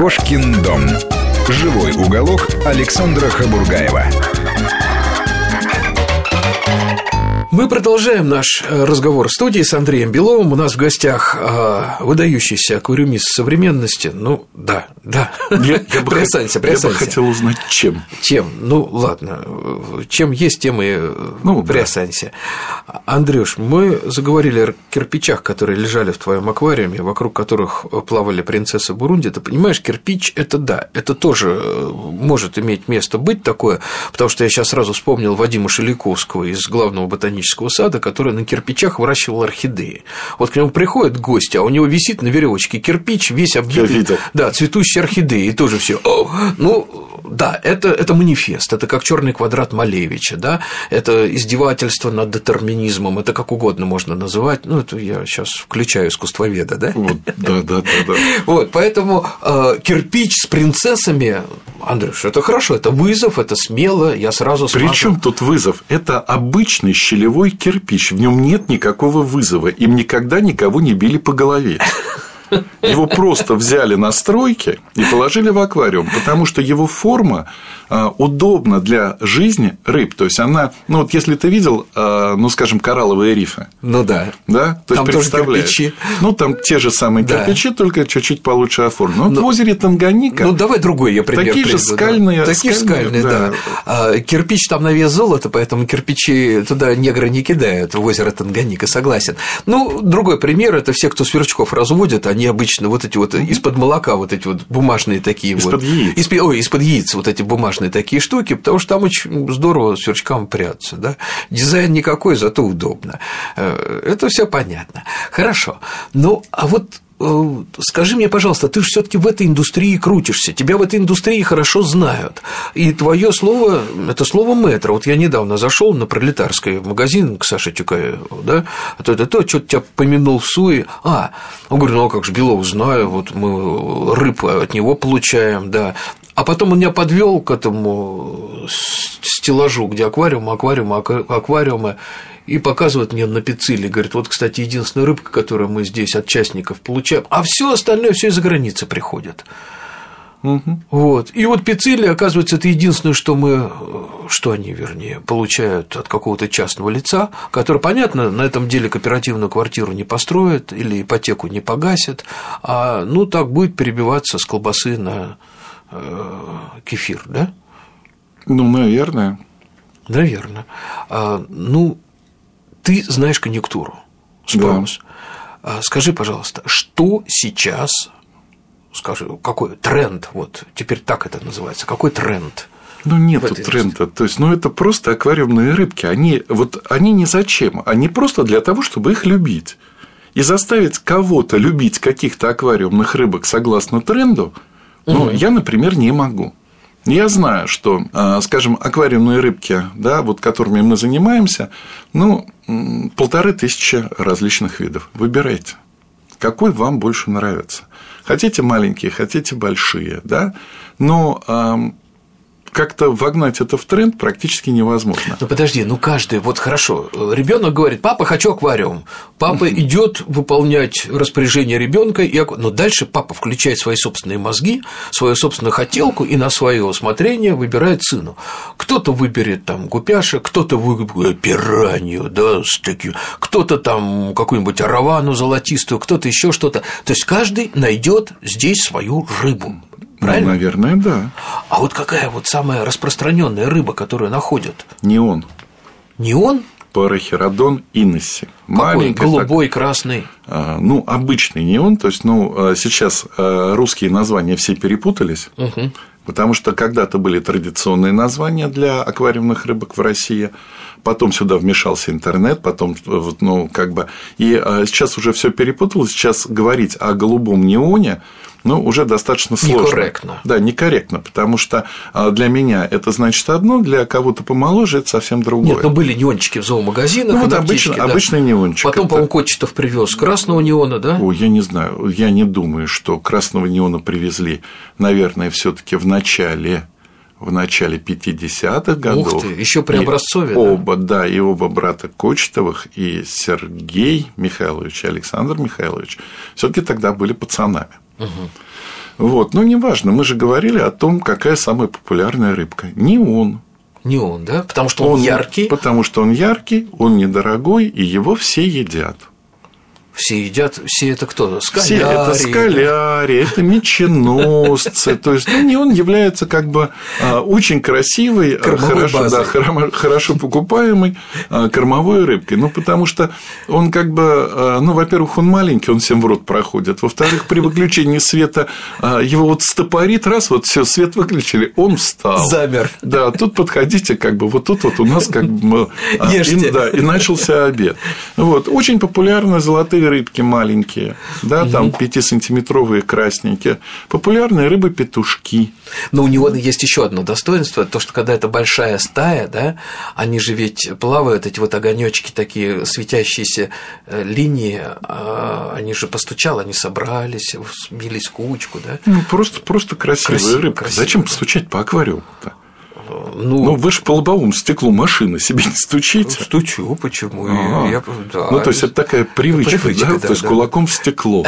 Кошкин дом. Живой уголок Александра Хабургаева. Мы продолжаем наш э, разговор в студии с Андреем Беловым. У нас в гостях э, выдающийся аквариумист современности. Ну, да, да. Я, я, бы, приосанься, приосанься. я бы хотел узнать, чем. Чем? Ну, ладно. Чем есть, тем и э, ну, приосанься. Да. Андрюш, мы заговорили о кирпичах, которые лежали в твоем аквариуме, вокруг которых плавали принцессы Бурунди. Ты понимаешь, кирпич – это да, это тоже может иметь место быть такое, потому что я сейчас сразу вспомнил Вадима Шеликовского из главного ботанического ботанического сада, который на кирпичах выращивал орхидеи. Вот к нему приходит гость, а у него висит на веревочке кирпич, весь обвитый, да, цветущие орхидеи, и тоже все. Ну, да, это, это манифест, это как черный квадрат Малевича, да, это издевательство над детерминизмом, это как угодно можно называть, ну, это я сейчас включаю искусствоведа, да? Вот, да, да, да, да. Вот, поэтому э, кирпич с принцессами, Андрюш, это хорошо, это вызов, это смело, я сразу смазал. Причем тут вызов? Это обычный щелевой кирпич, в нем нет никакого вызова, им никогда никого не били по голове. Его просто взяли на стройке и положили в аквариум, потому что его форма а, удобна для жизни рыб. То есть она, ну вот если ты видел, а, ну скажем, коралловые рифы. Ну да. Да? То там есть тоже кирпичи. Ну там те же самые да. кирпичи, только чуть-чуть получше оформлены. Ну, Но... в озере Танганика. Ну давай другой я пример Такие приведу, же скальные. Да. Такие же скальные, да. да. А, кирпич там на вес золота, поэтому кирпичи туда негры не кидают в озеро Танганика, согласен. Ну, другой пример это все, кто сверчков разводят, они обычно вот эти вот из-под молока вот эти вот бумажные такие из-под вот. Яиц. Яиц. Ой, из-под яиц вот эти бумажные такие штуки, потому что там очень здорово сверчкам прятаться. Да? Дизайн никакой, зато удобно. Э, это все понятно. Хорошо. Ну, а вот скажи мне, пожалуйста, ты же все-таки в этой индустрии крутишься, тебя в этой индустрии хорошо знают, и твое слово это слово метро. Вот я недавно зашел на пролетарский магазин к Саше Тюкаеву, да, а то это то, что-то тебя помянул в суе, а, он говорит, ну а как же Белов знаю, вот мы рыб от него получаем, да, а потом он меня подвел к этому стеллажу, где аквариум, аквариум, аквариумы, и показывает мне на пицциле, говорит, вот, кстати, единственная рыбка, которую мы здесь от частников получаем, а все остальное все из-за границы приходит. Угу. Вот. И вот пиццили, оказывается, это единственное, что мы, что они, вернее, получают от какого-то частного лица, который, понятно, на этом деле кооперативную квартиру не построит или ипотеку не погасит, а ну так будет перебиваться с колбасы на Э, кефир, да? Ну, наверное. Наверное. А, ну, ты знаешь конъюнктуру, спрос. Да. А, скажи, пожалуйста, что сейчас, скажи, какой тренд, вот теперь так это называется, какой тренд? Ну, нет тренда. То есть, ну, это просто аквариумные рыбки. Они, вот, они не зачем. Они просто для того, чтобы их любить. И заставить кого-то любить каких-то аквариумных рыбок согласно тренду – ну, угу. я, например, не могу. Я знаю, что, а, скажем, аквариумные рыбки, да, вот которыми мы занимаемся, ну, полторы тысячи различных видов. Выбирайте, какой вам больше нравится. Хотите маленькие, хотите большие, да, но как-то вогнать это в тренд практически невозможно. Ну подожди, ну каждый, вот хорошо, ребенок говорит, папа, хочу аквариум. Папа идет выполнять распоряжение ребенка, и... но дальше папа включает свои собственные мозги, свою собственную хотелку и на свое усмотрение выбирает сыну. Кто-то выберет там гупяша, кто-то выберет пиранью, да, с таким, кто-то там какую-нибудь аравану золотистую, кто-то еще что-то. То есть каждый найдет здесь свою рыбу. Правильно? Ну, наверное, да. А вот какая вот самая распространенная рыба, которую находят? Неон. Неон? Парахеродон инесси. Маленький. Голубой, так, красный. А, ну, обычный неон. То есть, ну, а, сейчас а, русские названия все перепутались. Угу. Потому что когда-то были традиционные названия для аквариумных рыбок в России, потом сюда вмешался интернет, потом, ну, как бы, и сейчас уже все перепуталось. Сейчас говорить о голубом неоне ну, уже достаточно сложно. Некорректно. Да, некорректно, потому что а, для меня это значит одно, для кого-то помоложе это совсем другое. Нет, ну были неончики в зоомагазинах. Ну, вот обычно, да. обычный неончик. Потом, по-моему, Кочетов привез красного неона, да? Ой, я не знаю, я не думаю, что красного неона привезли, наверное, все таки в начале в начале 50-х годов. Ух ты, еще при образцове. Оба, да? да, и оба брата Кочетовых, и Сергей Михайлович, и Александр Михайлович все-таки тогда были пацанами. Угу. Вот, ну неважно, мы же говорили о том, какая самая популярная рыбка. Не он. Не он, да? Потому что он, он яркий. Потому что он яркий, он недорогой, и его все едят все едят, все это кто? Скаляри. Все это скаляри, это меченосцы. То есть, ну, не он является как бы а, очень красивой, а, хорошо, да, хорошо покупаемой а, кормовой рыбкой. Ну, потому что он как бы, ну, во-первых, он маленький, он всем в рот проходит. Во-вторых, при выключении света его вот стопорит, раз, вот все, свет выключили, он встал. Замер. Да, тут подходите, как бы, вот тут вот у нас как бы... И, да, и начался обед. Вот, очень популярны золотые рыбки маленькие, да, угу. там 5-сантиметровые красненькие. Популярные рыбы петушки. Но у него есть еще одно достоинство, то, что когда это большая стая, да, они же ведь плавают, эти вот огонечки такие светящиеся э, линии, а, они же постучал, они собрались, сбились в кучку, да. Ну, просто, просто красивые красиво, рыбки. Красиво, Зачем постучать по аквариуму-то? Ну, ну, вы же по лобовому стеклу машины себе не стучите. Стучу, почему? А-а-а. Я, да. Ну, то есть, это такая привычка, привычка да? да? то есть, да. кулаком в стекло.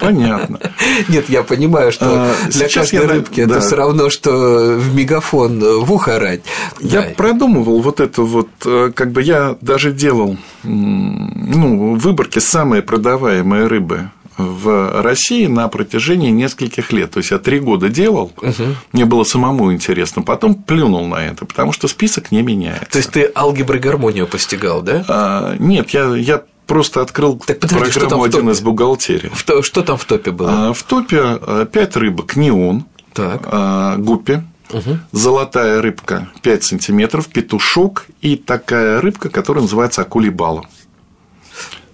Понятно. Нет, я понимаю, что а, для каждой рыбки это все равно, что в мегафон в ухо орать. Я продумывал вот это вот, э, как бы я даже делал ну, выборки самые продаваемые рыбы в России на протяжении нескольких лет. То есть я три года делал, угу. мне было самому интересно, потом плюнул на это, потому что список не меняется. То есть ты алгебры гармонию постигал, да? А, нет, я, я просто открыл так, подожди, программу один из бухгалтерии. В, что там в топе было? А, в топе э, пять рыбок неон, так. А, гуппи, Угу. Золотая рыбка 5 сантиметров, петушок и такая рыбка, которая называется акулибала.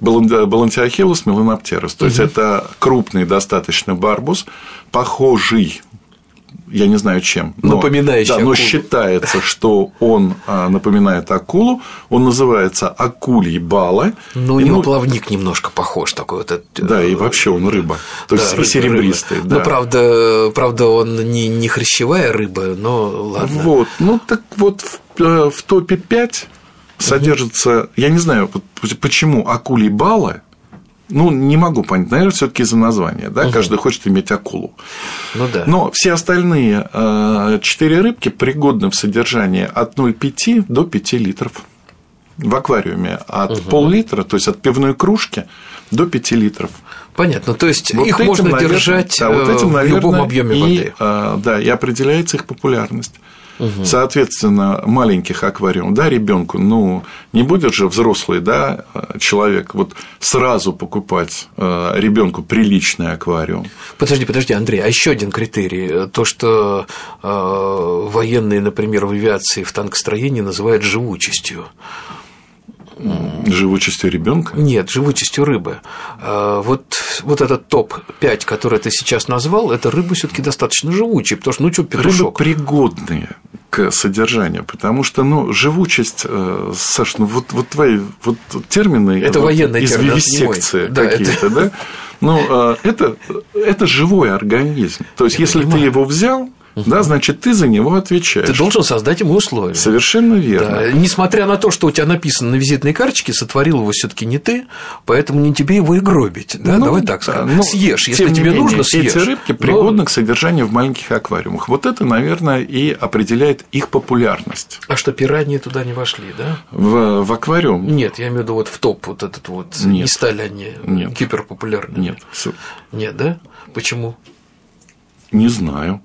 Балантиохилус меланоптерус. То есть, это крупный достаточно барбус, похожий я не знаю чем. Но, Напоминающий да, но считается, что он а, напоминает акулу. Он называется акулий бала. Ну, у него ну, плавник немножко похож такой вот. Этот, да, и вообще он рыба. То да, есть рыба, серебристый. Рыба. Да. Но правда, правда, он не, не хрящевая рыба, но ладно. Вот. Ну так вот в, э, в топе 5 содержится, я не знаю, почему акулий бала, ну, не могу понять, наверное, все таки из-за названия, да, угу. каждый хочет иметь акулу. Ну да. Но все остальные э, четыре рыбки пригодны в содержании от 0,5 до 5 литров в аквариуме от угу. пол-литра, то есть от пивной кружки до 5 литров. Понятно, то есть вот их этим, можно наверное, держать да, вот этим, наверное, в любом объеме воды. Э, да, и определяется их популярность. Угу. Соответственно, маленьких аквариум, да, ребенку, ну, не будет же взрослый, да, человек вот сразу покупать э, ребенку приличный аквариум. Подожди, подожди, Андрей, а еще один критерий, то, что э, военные, например, в авиации, в танкостроении называют живучестью живучестью ребенка? Нет, живучестью рыбы. А, вот, вот этот топ-5, который ты сейчас назвал, это рыбы все таки достаточно живучие, потому что, ну, что, петушок. Рыбы пригодные к содержанию, потому что, ну, живучесть, э, Саш, ну, вот, вот твои вот термины это вот, военные из вивисекции да, какие-то, это... да? Ну, э, это, это живой организм. То есть, Я если понимаю. ты его взял, Угу. Да, значит, ты за него отвечаешь. Ты должен создать ему условия. Совершенно верно. Да. Несмотря на то, что у тебя написано на визитной карточке, сотворил его все-таки не ты, поэтому не тебе его и гробить. Да? Ну, Давай так скажем. Ну, съешь, если тебе менее, нужно, съешь. Эти рыбки пригодны но... к содержанию в маленьких аквариумах. Вот это, наверное, и определяет их популярность. А что, пираньи туда не вошли, да? В, в аквариум? Нет, я имею в виду вот в топ вот этот вот. Нет. Не стали они Нет. гиперпопулярными. Нет. Нет, да? Почему? Не знаю.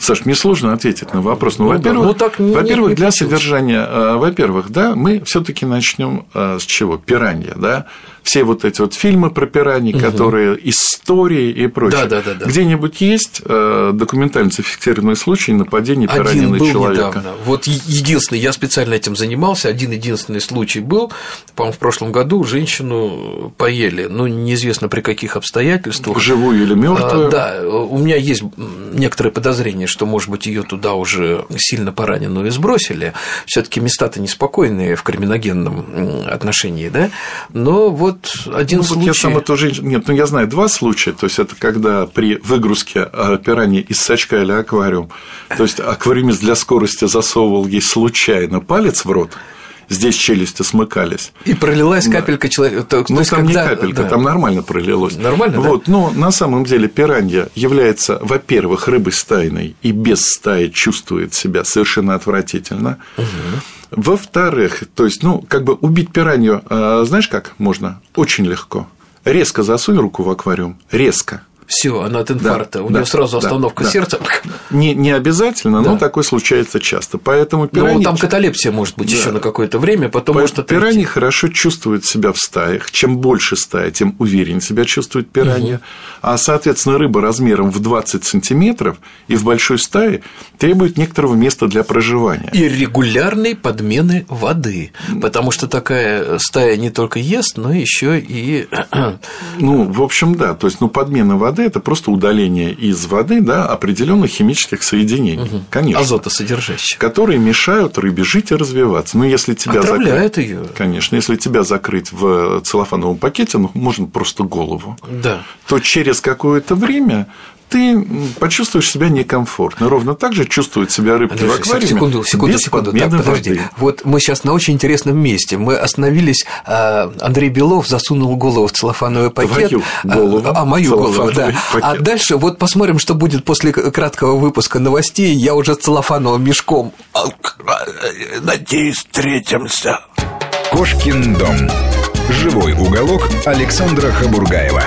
Саш, мне сложно ответить на вопрос. Ну, ну во-первых, ну, так не, во-первых, для содержания, э, во-первых, да, мы все-таки начнем э, с чего? Пиранья, да, все вот эти вот фильмы про пираний, угу. которые истории и прочее. Да, да, да, да. Где-нибудь есть э, документально зафиксированный случай нападения пираньи на человека? Недавно. Вот единственный, я специально этим занимался, один единственный случай был, по-моему, в прошлом году женщину поели, ну, неизвестно при каких обстоятельствах. Живую или мертвую? А, да, у меня есть некоторые подозрения, что, может быть, ее туда уже сильно пораненную сбросили. Все-таки места-то неспокойные в криминогенном отношении, да? Но вот один ну, случай. Вот я сам эту женщину. Нет, ну я знаю два случая. То есть это когда при выгрузке а, пираньи из сачка или аквариум, то есть аквариумист для скорости засовывал ей случайно палец в рот, здесь челюсти смыкались. И пролилась да. капелька человека. То, ну, то там когда... не капелька, да. там нормально пролилось. Нормально, вот, да? Но на самом деле пиранья является, во-первых, рыбой стайной и без стаи чувствует себя совершенно отвратительно. Угу. Во-вторых, то есть, ну, как бы убить пиранью, а, знаешь как можно? Очень легко. Резко засунь руку в аквариум, резко все, она от инфаркта, да, у да, нее сразу остановка да, сердца. Не, не обязательно, но такое случается часто. Поэтому пираньи... Ну, там каталепсия может быть еще на какое-то время, потом По... может Пираньи хорошо чувствуют себя в стаях. Чем больше стая, тем увереннее себя чувствует пиранья. Угу. А, соответственно, рыба размером в 20 сантиметров и в большой стае требует некоторого места для проживания. И регулярной подмены воды, потому что такая стая не только ест, но еще и... Ну, в общем, да. То есть, ну, подмена воды воды это просто удаление из воды да, определенных химических соединений, угу. конечно, азотосодержащих, которые мешают рыбе жить и развиваться. Но если тебя закрыть, ее. конечно, если тебя закрыть в целлофановом пакете, ну можно просто голову, да. то через какое-то время ты почувствуешь себя некомфортно. Ровно так же чувствуют себя рыбки Андрей, в аквариуме. Секунду, секунду, без секунду. Так, подожди. Воды. Вот мы сейчас на очень интересном месте. Мы остановились. А, Андрей Белов засунул голову в целлофановый пакет. Твою голову. А, а мою голову, да. Пакет. А дальше вот посмотрим, что будет после краткого выпуска новостей. Я уже целлофановым мешком. Надеюсь, встретимся. Кошкин дом. Живой уголок Александра Хабургаева.